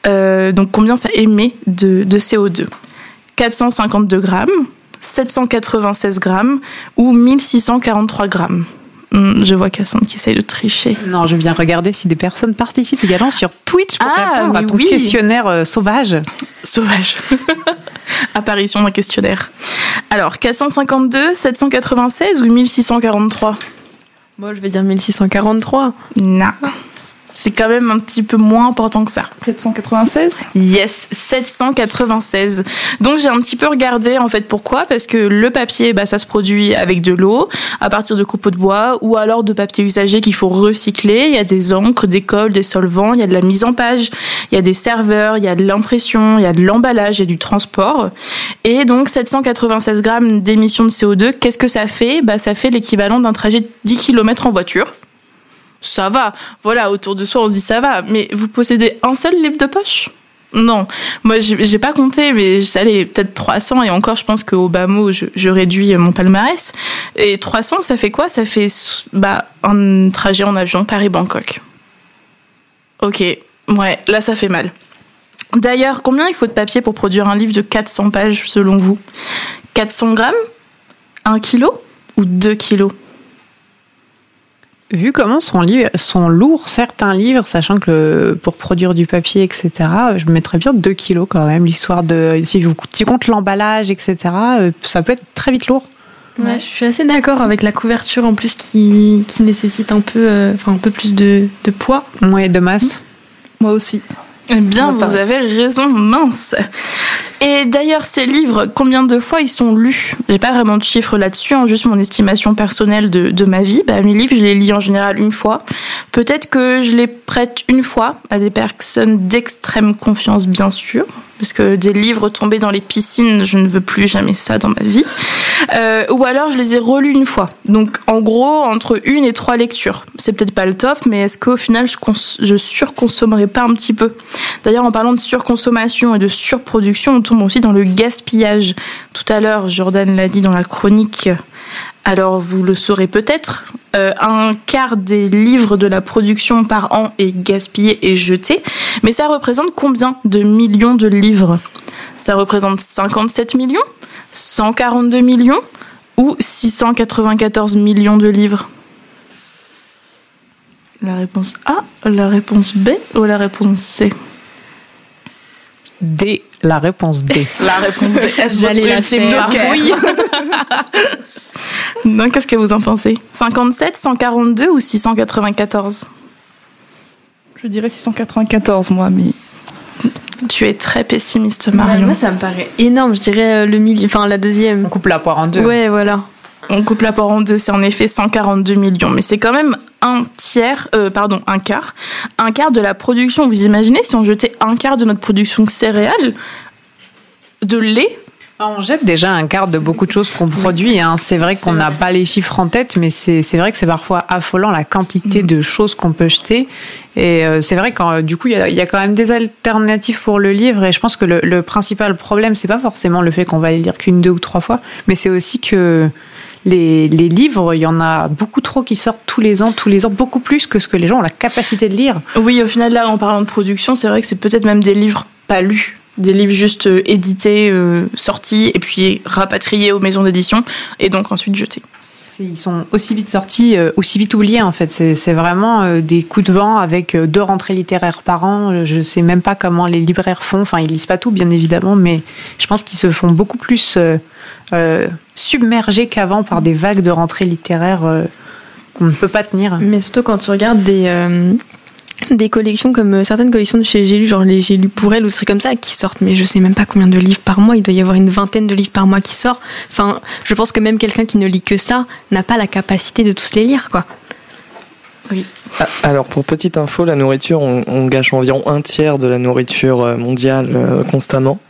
S2: euh, Donc, combien ça émet de, de CO2 452 grammes, 796 grammes ou 1643 grammes? Je vois Cassandre qui essaye de tricher.
S3: Non, je viens regarder si des personnes participent également sur Twitch pour
S2: Ah,
S3: répondre à
S2: oui,
S3: ton
S2: oui.
S3: questionnaire euh, sauvage.
S2: Sauvage. Apparition d'un questionnaire. Alors, 452, 796 ou 1643
S4: Moi, je vais dire 1643.
S2: Non. C'est quand même un petit peu moins important que ça.
S5: 796
S2: Yes, 796. Donc j'ai un petit peu regardé en fait pourquoi parce que le papier bah ça se produit avec de l'eau à partir de copeaux de bois ou alors de papier usagé qu'il faut recycler, il y a des encres, des cols, des solvants, il y a de la mise en page, il y a des serveurs, il y a de l'impression, il y a de l'emballage, il y a du transport. Et donc 796 grammes d'émissions de CO2, qu'est-ce que ça fait? Bah ça fait l'équivalent d'un trajet de 10 km en voiture. Ça va, voilà, autour de soi on se dit ça va, mais vous possédez un seul livre de poche? Non, moi j'ai pas compté, mais j'allais peut-être 300 et encore je pense qu'au bas mot je, je, réduis mon palmarès. Et 300 ça fait quoi? Ça fait bah, un trajet en avion Paris-Bangkok. Ok, ouais, là ça fait mal. D'ailleurs, combien il faut de papier pour produire un livre de 400 pages selon vous? 400 grammes? 1 kilo? Ou 2 kilos?
S3: Vu comment sont, sont lourds certains livres, sachant que pour produire du papier, etc., je mettrais bien 2 kilos quand même. L'histoire de. Si vous tu comptes l'emballage, etc., euh, ça peut être très vite lourd.
S4: Ouais, je suis assez d'accord avec la couverture en plus qui, qui nécessite un peu, euh, enfin un peu plus de, de poids.
S3: Ouais, de masse.
S5: Moi aussi.
S2: Eh bien, vous avez raison, mince. Et d'ailleurs, ces livres, combien de fois ils sont lus? J'ai pas vraiment de chiffres là-dessus, hein, juste mon estimation personnelle de, de ma vie. Bah, mes livres, je les lis en général une fois. Peut-être que je les prête une fois à des personnes d'extrême confiance, bien sûr, parce que des livres tombés dans les piscines, je ne veux plus jamais ça dans ma vie. Euh, ou alors je les ai relus une fois. Donc en gros, entre une et trois lectures. C'est peut-être pas le top, mais est-ce qu'au final je, je surconsommerai pas un petit peu? D'ailleurs, en parlant de surconsommation et de surproduction, on tombe aussi dans le gaspillage. Tout à l'heure, Jordan l'a dit dans la chronique. Alors vous le saurez peut-être, euh, un quart des livres de la production par an est gaspillé et jeté, mais ça représente combien de millions de livres? Ça représente 57 millions 142 millions ou 694 millions de livres? La réponse A, la réponse B ou la réponse C?
S3: D, la réponse D.
S2: La réponse D. J'allais la faire. Oui. non, qu'est-ce que vous en pensez? 57, 142 ou 694
S5: Je dirais 694, moi, mais
S2: tu es très pessimiste, Marion.
S4: moi, ça me paraît énorme. Je dirais euh, le milieu, enfin la deuxième.
S3: On coupe la poire en deux.
S4: Ouais, voilà.
S2: On coupe la poire en deux, c'est en effet 142 millions, mais c'est quand même un tiers, euh, pardon, un quart, un quart de la production. Vous imaginez si on jetait un quart de notre production de céréales, de lait,
S3: on jette déjà un quart de beaucoup de choses qu'on produit. Hein. C'est vrai qu'on n'a pas les chiffres en tête, mais c'est vrai que c'est parfois affolant la quantité mm. de choses qu'on peut jeter. Et euh, c'est vrai que du coup, il y, a, quand même des alternatives pour le livre. Et je pense que le, principal problème, c'est pas forcément le fait qu'on va les lire qu'une, deux ou trois fois, mais c'est aussi que les, les, livres, il y en a beaucoup trop qui sortent tous les ans, tous les ans, beaucoup plus que ce que les gens ont la capacité de lire.
S2: Oui, au final, là, en parlant de production, c'est vrai que c'est peut-être même des livres pas lus des livres juste euh, édités, euh, sortis et puis rapatriés aux maisons d'édition et donc ensuite jetés.
S3: Ils sont aussi vite sortis, euh, aussi vite oubliés en fait. C'est vraiment des coups de vent avec deux rentrées littéraires par an. Je sais même pas comment les libraires font. Enfin, ils lisent pas tout bien évidemment, mais je pense qu'ils se font beaucoup plus submergés qu'avant par des vagues de rentrées littéraires qu'on ne peut pas tenir.
S4: Mais surtout quand tu regardes des des collections comme euh, certaines collections de chez J'ai genre les J'ai pour elle ou des trucs comme ça, qui sortent, mais je sais même pas combien de livres par mois. Il doit y avoir une vingtaine de livres par mois qui sortent. Enfin, je pense que même quelqu'un qui ne lit que ça n'a pas la capacité de tous les lire, quoi.
S6: Oui. Ah, alors pour petite info, la nourriture, on, gâche environ un tiers de la nourriture euh, mondiale euh, constamment.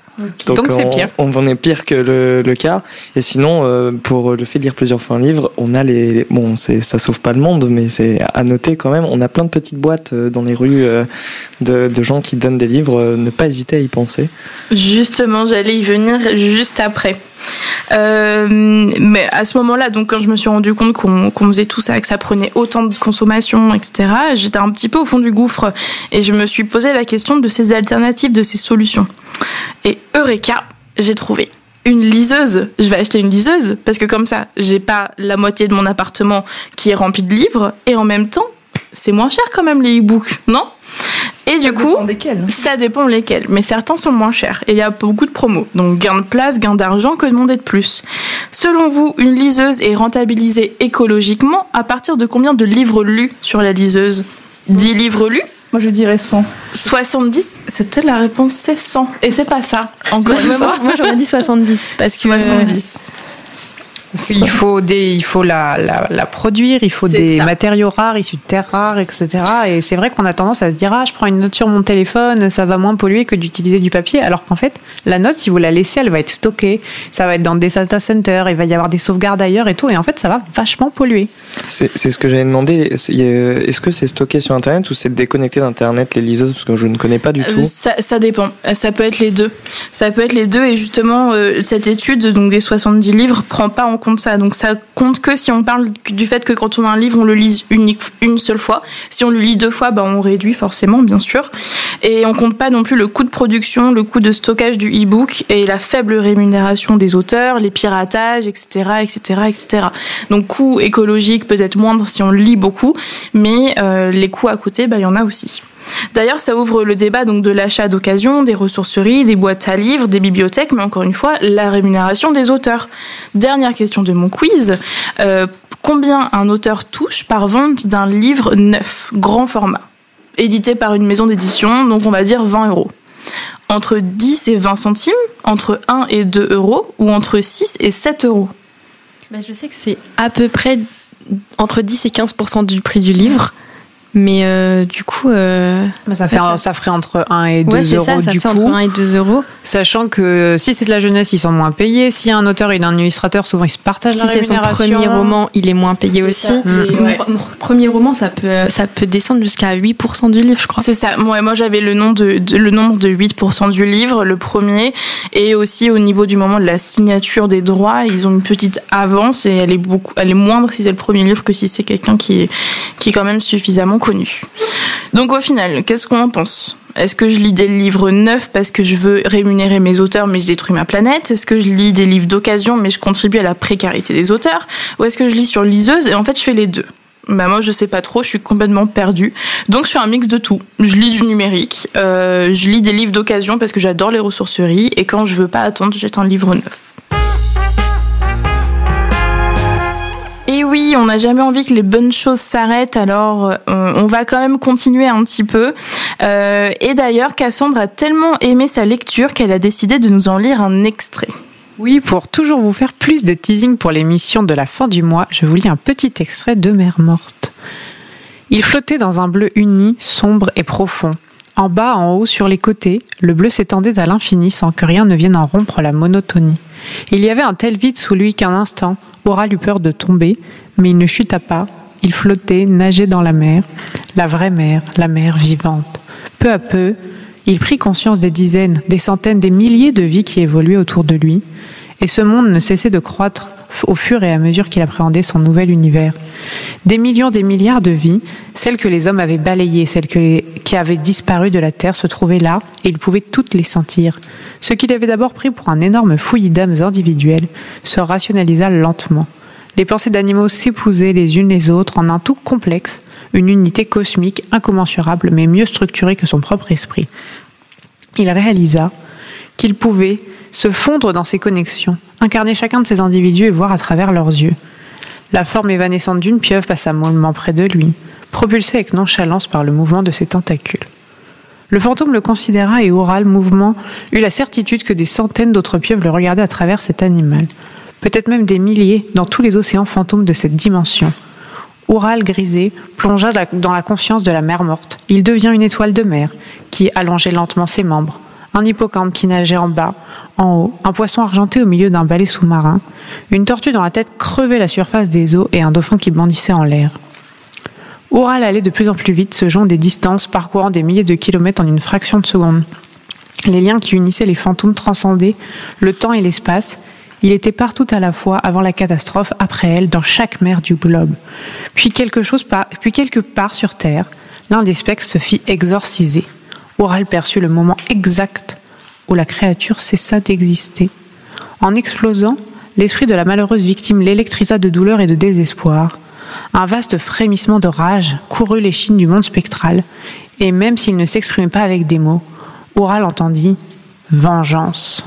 S3: Donc c'est pire.
S6: On, est pire que le, le cas. Et sinon, euh, pour le fait de lire plusieurs fois un livre, on a les, bon, c'est ça sauve pas le monde, mais c'est à noter quand même. On a plein de petites boîtes euh, dans les rues euh, de, de gens qui donnent des livres. Ne pas hésiter à y penser.
S2: Justement, j'allais y venir juste après. Euh, mais à ce moment-là, donc quand je me suis rendu compte qu'on faisait tout ça, que ça prenait autant de consommation, etc., j'étais un petit peu au fond du gouffre et je me suis posé la question de ces alternatives, de ces solutions. Et Eureka, j'ai trouvé une liseuse. Je vais acheter une liseuse parce que comme ça, j'ai pas la moitié de mon appartement qui est rempli de livres et en même temps, c'est moins cher quand même les e-books, non? Et du coup, ça dépend lesquels. Mais certains sont moins chers. Et il y a beaucoup de promos. Donc gain de place, gain d'argent, que demander de plus Selon vous, une liseuse est rentabilisée écologiquement à partir de combien de livres lus sur la liseuse? 10 livres lus?
S5: Moi, je dirais 100.
S2: 70, c'était la réponse, c'est 100. Et c'est pas ça. Encore une
S4: fois. Moi, j'aurais dit 70. Parce que
S2: 70.
S3: Parce qu'il faut, des, il faut la, la, la produire, il faut des ça. matériaux rares, issus de terres rares, etc. Et c'est vrai qu'on a tendance à se dire, ah, je prends une note sur mon téléphone, ça va moins polluer que d'utiliser du papier. Alors qu'en fait, la note, si vous la laissez, elle va être stockée, ça va être dans des data centers, il va y avoir des sauvegardes ailleurs et tout. Et en fait, ça va vachement polluer.
S6: C'est ce que j'avais demandé. Est-ce que c'est stocké sur Internet ou c'est déconnecté d'Internet, les liseuses Parce que je ne connais pas du tout. Euh,
S2: ça, ça, dépend. Ça peut être les deux. Ça peut être les deux. Et justement, euh, cette étude, donc des 70 livres, prend pas en compte ça. Donc ça compte que si on parle du fait que quand on a un livre, on le lise une seule fois. Si on le lit deux fois, ben on réduit forcément, bien sûr. Et on compte pas non plus le coût de production, le coût de stockage du e-book et la faible rémunération des auteurs, les piratages, etc., etc., etc. Donc coût écologique peut-être moindre si on lit beaucoup, mais euh, les coûts à côté, ben il y en a aussi. D'ailleurs, ça ouvre le débat donc de l'achat d'occasion, des ressourceries, des boîtes à livres, des bibliothèques, mais encore une fois, la rémunération des auteurs. Dernière question de mon quiz. Euh, combien un auteur touche par vente d'un livre neuf, grand format, édité par une maison d'édition, donc on va dire 20 euros? Entre 10 et 20 centimes, entre 1 et 2 euros, ou entre 6 et 7 euros?
S4: Bah, Je sais que c'est à peu près entre 10 et 15% du prix du livre. Mais euh, du coup, euh,
S3: bah, ça, fait, ça, ça, ferait entre 1 et 2
S4: ouais,
S3: euros
S4: ça, ça
S3: du
S4: fait
S3: coup.
S4: Entre 1 et 2 euros.
S3: Sachant que si c'est de la jeunesse, ils sont moins payés. Si un auteur et un illustrateur, souvent ils se partagent
S4: si
S3: la
S4: c'est son
S3: rémunération.
S4: premier roman, il est moins payé aussi.
S3: Mmh.
S4: Ouais. Mon premier roman, ça peut, ça peut descendre jusqu'à 8% du livre, je crois.
S2: C'est ça. Moi, moi j'avais le, nom de, de, le nombre de 8% du livre, le premier. Et aussi au niveau du moment de la signature des droits, ils ont une petite avance et elle est, beaucoup, elle est moindre si c'est le premier livre que si c'est quelqu'un qui qui est quand même suffisamment Donc au final, qu'est-ce qu'on en pense? Est-ce que je lis des livres neufs parce que je veux rémunérer mes auteurs mais je détruis ma planète? Est-ce que je lis des livres d'occasion mais je contribue à la précarité des auteurs? Ou est-ce que je lis sur liseuse et en fait je fais les deux? Bah moi je sais pas trop, je suis complètement perdue. Donc je fais un mix de tout. Je lis du numérique, euh, je lis des livres d'occasion parce que j'adore les ressourceries et quand je veux pas attendre, j'achète un livre neuf. On n'a jamais envie que les bonnes choses s'arrêtent, alors euh, on va quand même continuer un petit peu. Euh, et d'ailleurs, Cassandre a tellement aimé sa lecture qu'elle a décidé de nous en lire un extrait.
S3: Oui, pour toujours vous faire plus de teasing pour l'émission de la fin du mois, je vous lis un petit extrait de Mère morte. Il flottait dans un bleu uni, sombre et profond. En bas, en haut, sur les côtés, le bleu s'étendait à l'infini sans que rien ne vienne en rompre la monotonie. Il y avait un tel vide sous lui qu'un instant, Oral eut peur de tomber, mais il ne chuta pas. Il flottait, nageait dans la mer, la vraie mer, la mer vivante. Peu à peu, il prit conscience des dizaines, des centaines, des milliers de vies qui évoluaient autour de lui, et ce monde ne cessait de croître au fur et à mesure qu'il appréhendait son nouvel univers. Des millions, des milliards de vies, celles que les hommes avaient balayées, celles qui avaient disparu de la Terre se trouvaient là, et il pouvait toutes les sentir. Ce qu'il avait d'abord pris pour un énorme fouillis d'âmes individuelles se rationalisa lentement. Les pensées d'animaux s'épousaient les unes les autres en un tout complexe, une unité cosmique incommensurable mais mieux structurée que son propre esprit. Il réalisa qu'il pouvait se fondre dans ces connexions, incarner chacun de ces individus et voir à travers leurs yeux. La forme évanescente d'une pieuvre passa mollement près de lui, propulsée avec nonchalance par le mouvement de ses tentacules. Le fantôme le considéra et Oral, mouvement, eut la certitude que des centaines d'autres pieuvres le regardaient à travers cet animal, peut-être même des milliers dans tous les océans fantômes de cette dimension. Oral grisé plongea dans la conscience de la mer morte. Il devient une étoile de mer qui allongeait lentement ses membres, un hippocampe qui nageait en bas, en haut, un poisson argenté au milieu d'un balai sous-marin, une tortue dans la tête crevait la surface des eaux et un dauphin qui bondissait en l'air. Oral allait de plus en plus vite, se jouant des distances, parcourant des milliers de kilomètres en une fraction de seconde. Les liens qui unissaient les fantômes transcendaient le temps et l'espace. Il était partout à la fois, avant la catastrophe, après elle, dans chaque mer du globe. Puis quelque chose puis quelque part sur Terre, l'un des spectres se fit exorciser. Oral perçut le moment exact où la créature cessa d'exister. En explosant, l'esprit de la malheureuse victime l'électrisa de douleur et de désespoir. Un vaste frémissement de rage courut les chines du monde spectral, et même s'il ne s'exprimait pas avec des mots, Oral entendit vengeance.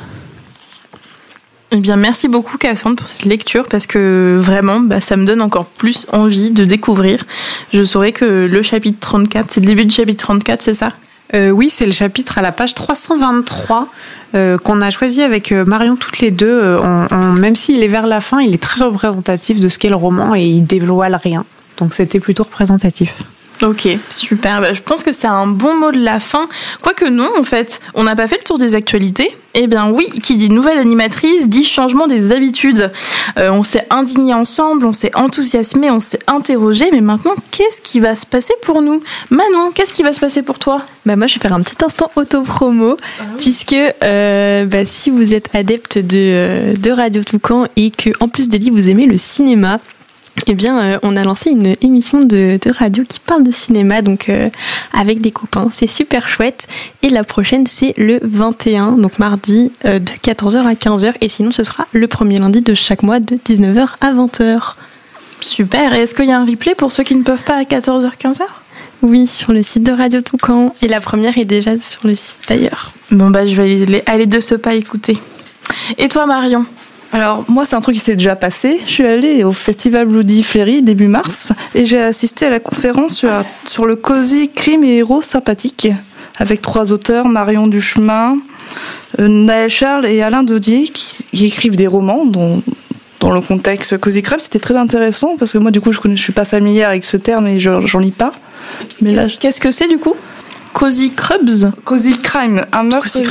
S2: Eh bien, merci beaucoup Cassandre pour cette lecture parce que vraiment, bah, ça me donne encore plus envie de découvrir. Je saurais que le chapitre 34, c'est le début du chapitre 34, c'est ça?
S3: Euh, oui, c'est le chapitre à la page 323 euh, qu'on a choisi avec euh, Marion toutes les deux. même s'il est vers la fin, il est très représentatif de ce qu'est le roman et il dévoile rien. Donc c'était plutôt représentatif.
S2: Ok, super. Bah, je pense que c'est un bon mot de la fin. Quoique non, en fait, on n'a pas fait le tour des actualités. Eh bien oui, qui dit nouvelle animatrice dit changement des habitudes. Euh, on s'est indigné ensemble, on s'est enthousiasmé, on s'est interrogé, mais maintenant, qu'est-ce qui va se passer pour nous? Manon, qu'est-ce qui va se passer pour toi?
S4: Bah moi, je vais faire un petit instant auto-promo, ah puisque euh, bah, si vous êtes adepte de, euh, de Radio Toucan et que en plus de livres, vous aimez le cinéma, eh bien, euh, on a lancé une émission de, radio qui parle de cinéma, donc euh, avec des copains. C'est super chouette. Et la prochaine, c'est le 21, donc mardi, euh, de 14h à 15h. Et sinon, ce sera le premier lundi de chaque mois, de 19h à 20h.
S2: Super. Et est-ce qu'il y a un replay pour ceux qui ne peuvent pas à 14h, 15h
S4: oui, sur le site de Radio Toucan. Et la première est déjà sur le site d'ailleurs.
S2: Bon, bah, je vais aller de ce pas écouter. Et toi, Marion?
S5: Alors moi c'est un truc qui s'est déjà passé. Je suis allée au festival Bloody Fleury début mars et j'ai assisté à la conférence sur, sur le cosy crime et héros sympathique avec trois auteurs Marion Duchemin, euh, Naël Charles et Alain Dodier qui, écrivent des romans dont dans le contexte Cozy Crime, c'était très intéressant parce que moi, du coup, je ne suis pas familière avec ce terme et j'en lis pas.
S2: Mais là, qu'est-ce que c'est du coup? Cozy Crubs?
S5: Cozy Crime, un meurtre.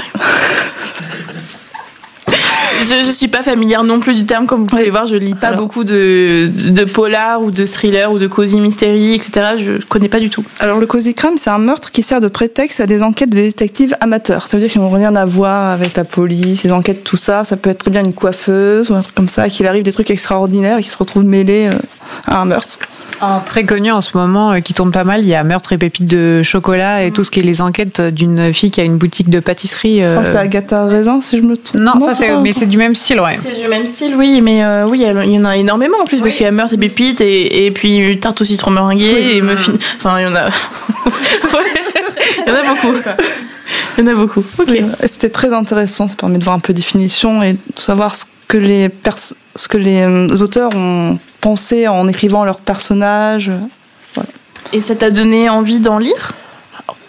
S2: je, je suis pas familière non plus du terme, comme vous pouvez voir. Je lis pas beaucoup de, de polar ou de thriller ou de cozy mystery, etc. Je connais pas du tout.
S5: Alors le cozy crime, c'est un meurtre qui sert de prétexte à des enquêtes de détectives amateurs. Ça veut dire qu'ils n'ont rien à voir avec la police, les enquêtes, tout ça. Ça peut être très bien une coiffeuse ou un truc comme ça, qu'il arrive des trucs extraordinaires et qui se retrouvent mêlés euh, à un meurtre.
S3: Un très connu en ce moment euh, qui tourne pas mal, il y a Meurtre et pépites de chocolat et tout ce qui est les enquêtes d'une fille qui a une boutique de pâtisserie.
S5: Euh... c'est Agatha Raisin si je me trompe.
S3: Non, ça c'est mais c'est du même style, ouais.
S2: C'est du même style, oui, mais euh, oui, il y en a énormément en plus parce qu'il y a Meurtre et pépites et, et puis tarte au citron meringuée et muffin. Enfin, il y en a. il y en a beaucoup. Il y en a beaucoup.
S5: C'était très intéressant, ça permet de voir un peu définition et de savoir ce que les ce que les euh, auteurs ont pensé en écrivant leurs personnages.
S2: Et ça t'a donné envie d'en lire?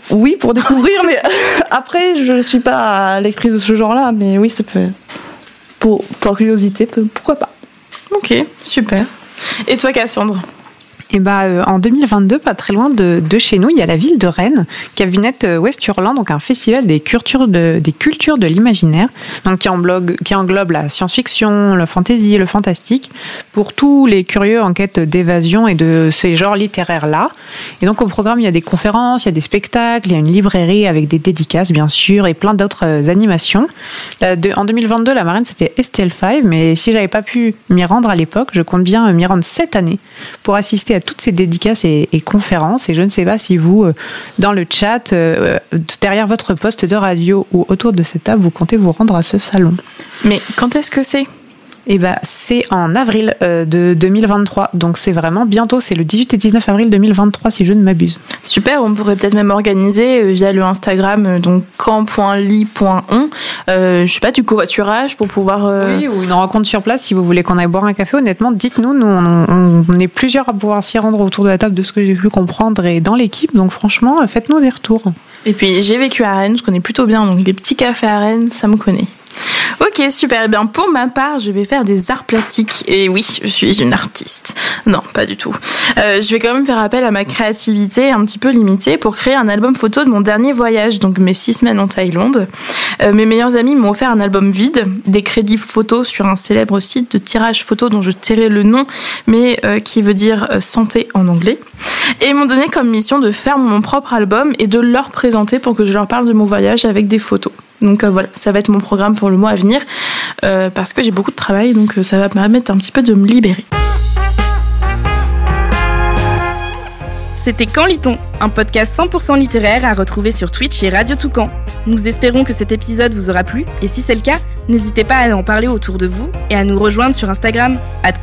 S5: Oui, pour découvrir, mais après, je ne suis pas lectrice de ce genre-là, mais oui, ça peut. Pour, pour curiosité, pourquoi pas.
S2: Ok, super. Et toi, Cassandre?
S3: Et bah, euh, en 2022, pas très loin de, de, chez nous, il y a la ville de Rennes, Cavinette euh, West Hurland, donc un festival des cultures de, l'imaginaire, donc qui englobe, qui englobe la science-fiction, le fantasy, le fantastique, pour tous les curieux en quête d'évasion et de ces genres littéraires-là. Et donc au programme, il y a des conférences, il y a des spectacles, il y a une librairie avec des dédicaces, bien sûr, et plein d'autres euh, animations. en 2022, la marraine, c'était Estelle Five, mais si j'avais pas pu m'y rendre à l'époque, je compte bien m'y rendre cette année pour assister à toutes ces dédicaces et, conférences. Et je ne sais pas si vous, euh, dans le chat, euh, derrière votre poste de radio ou autour de cette table, vous comptez vous rendre à ce salon.
S2: Mais quand est-ce que c'est?
S3: Eh ben, c'est en avril euh, de 2023. Donc c'est vraiment bientôt. C'est le 18 et 19 avril 2023 si je ne m'abuse.
S2: Super. On pourrait peut-être même organiser euh, via le Instagram euh, donc camp.ly.on. Je sais pas du covoiturage pour pouvoir.
S3: Oui, ou une rencontre sur place si vous voulez qu'on aille boire un café. Honnêtement, dites-nous. Nous, on, on, est plusieurs à pouvoir s'y rendre autour de la table de ce que j'ai pu comprendre et dans l'équipe. Donc franchement, faites-nous des retours.
S2: Et puis j'ai vécu à Rennes. Je connais plutôt bien. Donc les petits cafés à Rennes, ça me connaît. Ok, super. Eh bien, pour ma part, je vais faire des arts plastiques. Et oui, je suis une artiste. Non, pas du tout. Euh, je vais quand même faire appel à ma créativité un petit peu limitée pour créer un album photo de mon dernier voyage, donc mes six semaines en Thaïlande. Euh, mes meilleurs amis m'ont offert un album vide, des crédits photos sur un célèbre site de tirage photo dont je tairai le nom, mais euh, qui veut dire santé en anglais. Et m'ont donné comme mission de faire mon propre album et de leur présenter pour que je leur parle de mon voyage avec des photos. Donc euh, voilà, ça va être mon programme pour le mois à venir euh, parce que j'ai beaucoup de travail, donc euh, ça va me permettre un petit peu de me libérer.
S1: C'était Quand lit-on Un podcast 100% littéraire à retrouver sur Twitch et Radio Toucan. Nous espérons que cet épisode vous aura plu et si c'est le cas, n'hésitez pas à en parler autour de vous et à nous rejoindre sur Instagram at.